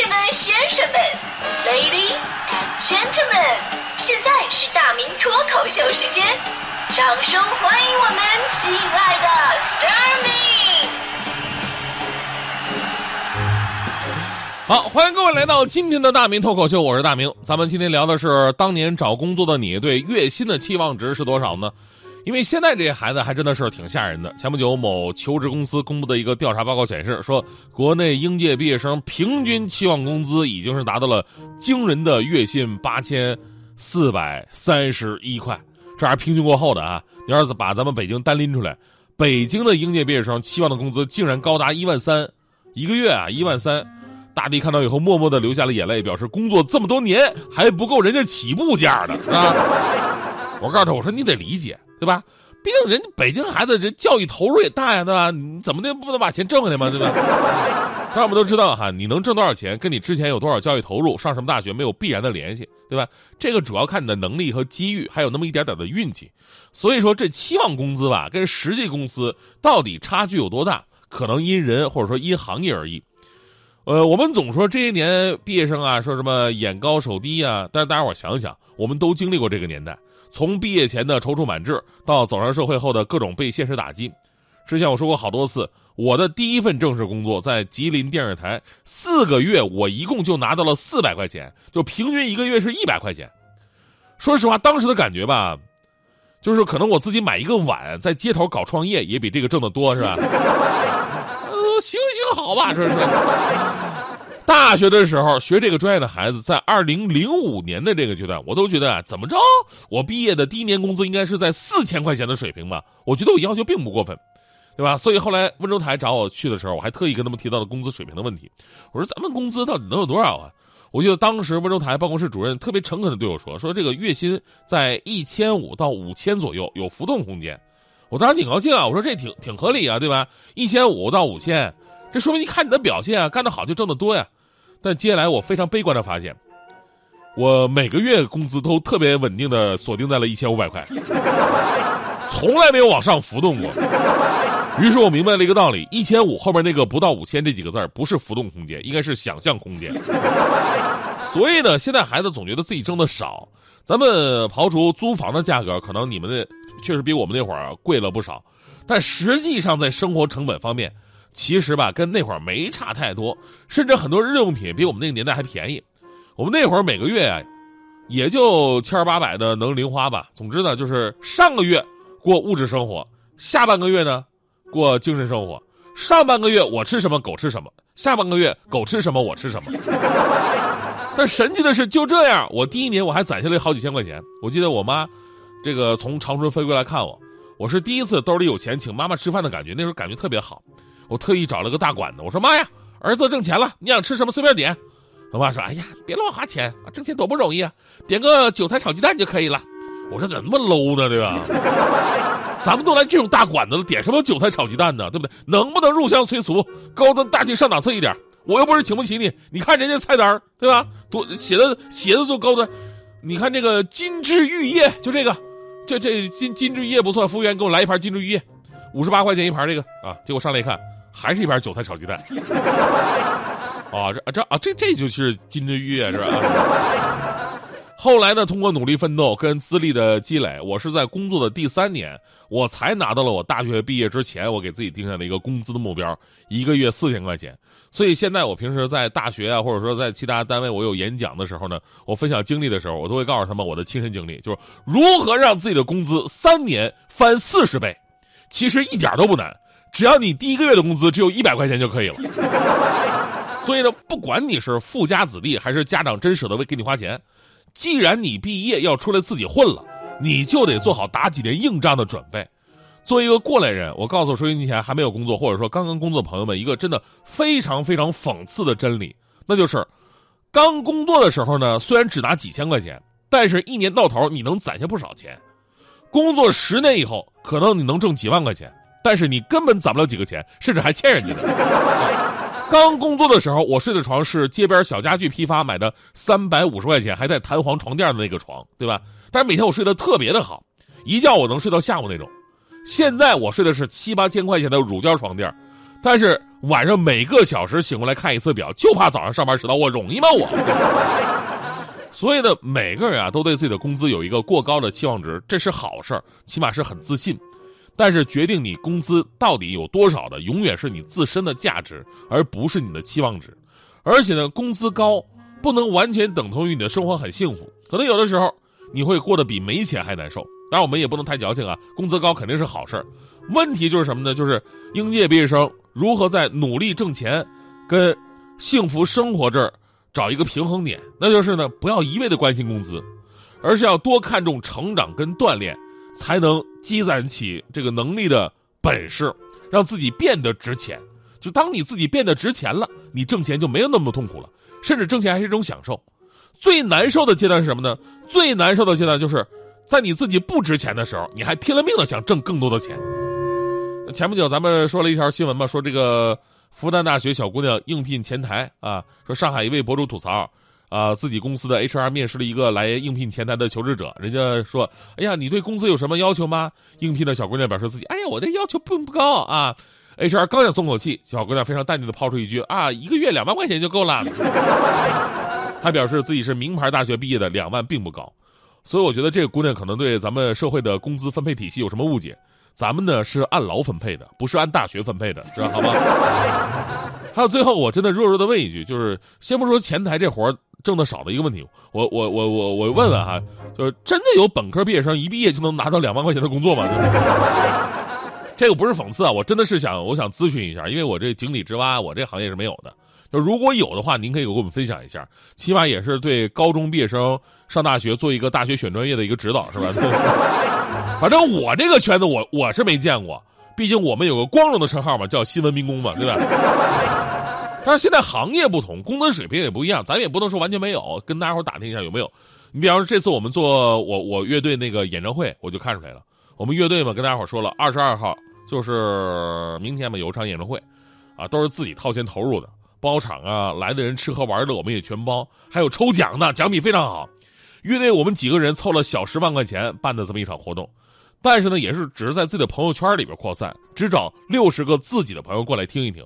士们、先生们，Ladies and Gentlemen，现在是大明脱口秀时间，掌声欢迎我们亲爱的 s t a r m y 好，欢迎各位来到今天的大明脱口秀，我是大明。咱们今天聊的是当年找工作的你对月薪的期望值是多少呢？因为现在这些孩子还真的是挺吓人的。前不久，某求职公司公布的一个调查报告显示，说国内应届毕业生平均期望工资已经是达到了惊人的月薪八千四百三十一块，这还是平均过后的啊！你要是把咱们北京单拎出来，北京的应届毕业生期望的工资竟然高达一万三，一个月啊一万三。大地看到以后，默默的流下了眼泪，表示工作这么多年还不够人家起步价的，啊？我告诉他，我说你得理解，对吧？毕竟人家北京孩子这教育投入也大呀，对吧？你怎么的不能把钱挣回来吗？对吧？那我们都知道哈，你能挣多少钱，跟你之前有多少教育投入、上什么大学没有必然的联系，对吧？这个主要看你的能力和机遇，还有那么一点点的运气。所以说，这期望工资吧，跟实际工资到底差距有多大，可能因人或者说因行业而异。呃，我们总说这些年毕业生啊，说什么眼高手低啊，但是大家伙想想，我们都经历过这个年代，从毕业前的踌躇满志，到走上社会后的各种被现实打击。之前我说过好多次，我的第一份正式工作在吉林电视台，四个月我一共就拿到了四百块钱，就平均一个月是一百块钱。说实话，当时的感觉吧，就是可能我自己买一个碗，在街头搞创业，也比这个挣得多，是吧？呃行行好吧，这是。大学的时候学这个专业的孩子，在二零零五年的这个阶段，我都觉得啊，怎么着，我毕业的第一年工资应该是在四千块钱的水平吧？我觉得我要求并不过分，对吧？所以后来温州台找我去的时候，我还特意跟他们提到了工资水平的问题。我说咱们工资到底能有多少啊？我记得当时温州台办公室主任特别诚恳的对我说：“说这个月薪在一千五到五千左右，有浮动空间。”我当时挺高兴啊，我说这挺挺合理啊，对吧？一千五到五千，这说明你看你的表现啊，干得好就挣得多呀。但接下来我非常悲观的发现，我每个月工资都特别稳定的锁定在了一千五百块，从来没有往上浮动过。于是我明白了一个道理：一千五后面那个不到五千这几个字儿不是浮动空间，应该是想象空间。所以呢，现在孩子总觉得自己挣的少。咱们刨除租房的价格，可能你们的确实比我们那会儿贵了不少，但实际上在生活成本方面。其实吧，跟那会儿没差太多，甚至很多日用品比我们那个年代还便宜。我们那会儿每个月啊，也就千儿八百的能零花吧。总之呢，就是上个月过物质生活，下半个月呢过精神生活。上半个月我吃什么狗吃什么，下半个月狗吃什么我吃什么。但神奇的是，就这样，我第一年我还攒下了好几千块钱。我记得我妈，这个从长春飞过来看我，我是第一次兜里有钱请妈妈吃饭的感觉，那时候感觉特别好。我特意找了个大馆子，我说妈呀，儿子挣钱了，你想吃什么随便点。我妈说，哎呀，别乱花钱啊，挣钱多不容易啊，点个韭菜炒鸡蛋就可以了。我说怎么那么 low 呢，对吧？咱们都来这种大馆子了，点什么韭菜炒鸡蛋呢，对不对？能不能入乡随俗，高端大气上档次一点？我又不是请不起你，你看人家菜单对吧？多写的写的多高端，你看这个金枝玉叶，就这个，这这金金枝玉叶不错，服务员给我来一盘金枝玉叶，五十八块钱一盘这个啊，结果上来一看。还是一盘韭菜炒鸡蛋，啊，这这啊，这这就是金枝玉叶是吧？后来呢，通过努力奋斗跟资历的积累，我是在工作的第三年，我才拿到了我大学毕业之前我给自己定下的一个工资的目标，一个月四千块钱。所以现在我平时在大学啊，或者说在其他单位，我有演讲的时候呢，我分享经历的时候，我都会告诉他们我的亲身经历，就是如何让自己的工资三年翻四十倍，其实一点都不难。只要你第一个月的工资只有一百块钱就可以了，所以呢，不管你是富家子弟还是家长真舍得为给你花钱，既然你毕业要出来自己混了，你就得做好打几年硬仗的准备。作为一个过来人，我告诉收音机前还没有工作或者说刚刚工作朋友们一个真的非常非常讽刺的真理，那就是，刚工作的时候呢，虽然只拿几千块钱，但是一年到头你能攒下不少钱。工作十年以后，可能你能挣几万块钱。但是你根本攒不了几个钱，甚至还欠人家的。刚工作的时候，我睡的床是街边小家具批发买的，三百五十块钱还带弹簧床垫的那个床，对吧？但是每天我睡得特别的好，一觉我能睡到下午那种。现在我睡的是七八千块钱的乳胶床垫，但是晚上每个小时醒过来看一次表，就怕早上上班迟到，我容易吗我？所以呢，每个人啊都对自己的工资有一个过高的期望值，这是好事儿，起码是很自信。但是决定你工资到底有多少的，永远是你自身的价值，而不是你的期望值。而且呢，工资高不能完全等同于你的生活很幸福，可能有的时候你会过得比没钱还难受。当然，我们也不能太矫情啊，工资高肯定是好事儿。问题就是什么呢？就是应届毕业生如何在努力挣钱跟幸福生活这儿找一个平衡点。那就是呢，不要一味的关心工资，而是要多看重成长跟锻炼。才能积攒起这个能力的本事，让自己变得值钱。就当你自己变得值钱了，你挣钱就没有那么痛苦了，甚至挣钱还是一种享受。最难受的阶段是什么呢？最难受的阶段就是在你自己不值钱的时候，你还拼了命的想挣更多的钱。前不久咱们说了一条新闻嘛，说这个复旦大学小姑娘应聘前台啊，说上海一位博主吐槽。啊，自己公司的 HR 面试了一个来应聘前台的求职者，人家说：“哎呀，你对工资有什么要求吗？”应聘的小姑娘表示自己：“哎呀，我的要求并不高啊。”HR 刚想松口气，小姑娘非常淡定的抛出一句：“啊，一个月两万块钱就够了。”她表示自己是名牌大学毕业的，两万并不高。所以我觉得这个姑娘可能对咱们社会的工资分配体系有什么误解。咱们呢是按劳分配的，不是按大学分配的，知道好吗？还有最后，我真的弱弱的问一句，就是先不说前台这活挣的少的一个问题，我我我我我问问哈，就是真的有本科毕业生一毕业就能拿到两万块钱的工作吗？这个不是讽刺啊，我真的是想我想咨询一下，因为我这井底之蛙，我这行业是没有的。就如果有的话，您可以给我们分享一下，起码也是对高中毕业生上大学做一个大学选专业的一个指导，是吧？反正我这个圈子，我我是没见过，毕竟我们有个光荣的称号嘛，叫新闻民工嘛，对吧？但是现在行业不同，工资水平也不一样，咱也不能说完全没有。跟大家伙打听一下有没有？你比方说这次我们做我我乐队那个演唱会，我就看出来了。我们乐队嘛，跟大家伙说了，二十二号就是明天嘛，有一场演唱会，啊，都是自己掏钱投入的，包场啊，来的人吃喝玩乐我们也全包，还有抽奖的，奖品非常好。乐队我们几个人凑了小十万块钱办的这么一场活动，但是呢，也是只是在自己的朋友圈里边扩散，只找六十个自己的朋友过来听一听。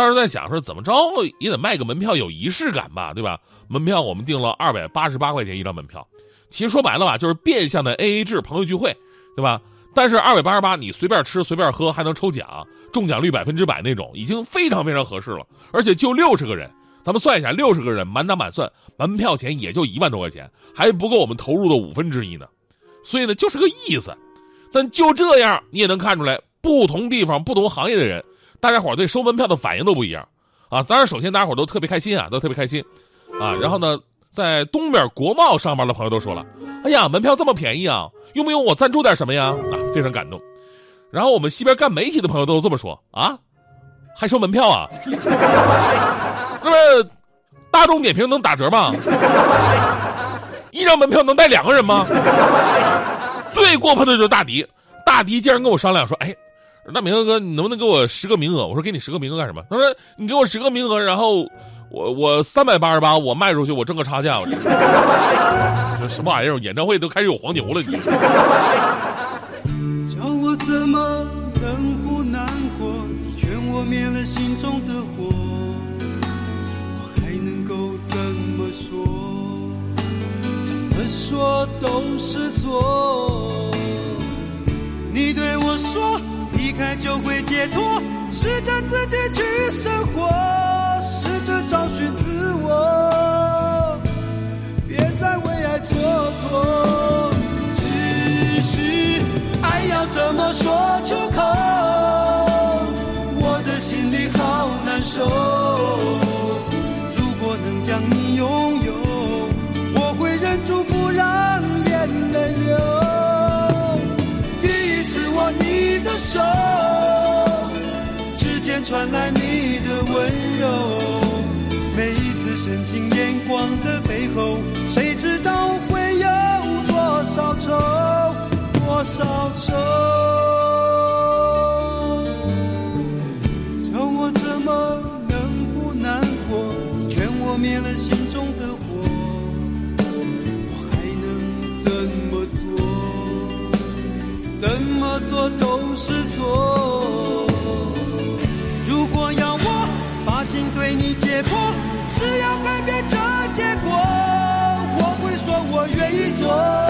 当时在想说，怎么着也得卖个门票，有仪式感吧，对吧？门票我们定了二百八十八块钱一张门票，其实说白了吧，就是变相的 A A 制朋友聚会，对吧？但是二百八十八，你随便吃随便喝，还能抽奖，中奖率百分之百那种，已经非常非常合适了。而且就六十个人，咱们算一下，六十个人满打满算，门票钱也就一万多块钱，还不够我们投入的五分之一呢。所以呢，就是个意思。但就这样，你也能看出来，不同地方、不同行业的人。大家伙对收门票的反应都不一样，啊，当然首先大家伙都特别开心啊，都特别开心，啊，然后呢，在东边国贸上班的朋友都说了，哎呀，门票这么便宜啊，用不用我赞助点什么呀？啊，非常感动。然后我们西边干媒体的朋友都这么说啊，还收门票啊？那么大众点评能打折吗？一张门票能带两个人吗？最过分的就是大迪，大迪竟然跟我商量说，哎。大明哥，你能不能给我十个名额？我说给你十个名额干什么？他说你给我十个名额，然后我我三百八十八，我卖出去，我挣个差价。我这什么玩意儿？演唱会都开始有黄牛了，你。叫我怎么能不难过？你劝我灭了心中的火，我还能够怎么说？怎么说都是错。你对我说。离开就会解脱，试着自己去生活，次深情眼光的背后，谁知道会有多少愁，多少愁？叫我怎么能不难过？你劝我灭了心中的火。我还能怎么做怎么做都是错。如果要我把心对你解剖我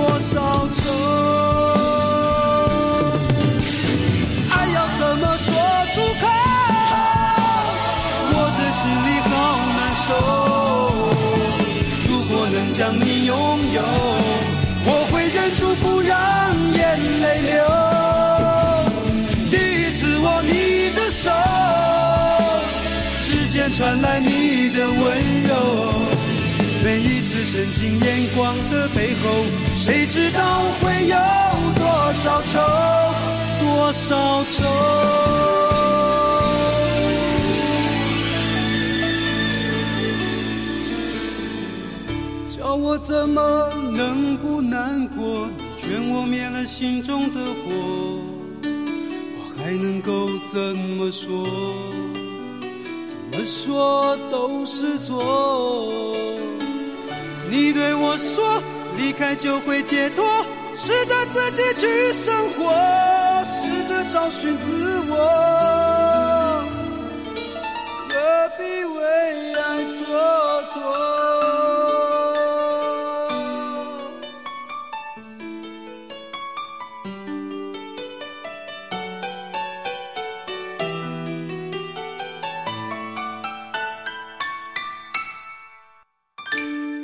多少愁？深情眼光的背后，谁知道会有多少愁，多少愁。叫我怎么能不难过？你劝我灭了心中的火，我还能够怎么说？怎么说都是错。你对我说，离开就会解脱，试着自己去生活，试着找寻自我，何必为爱蹉跎？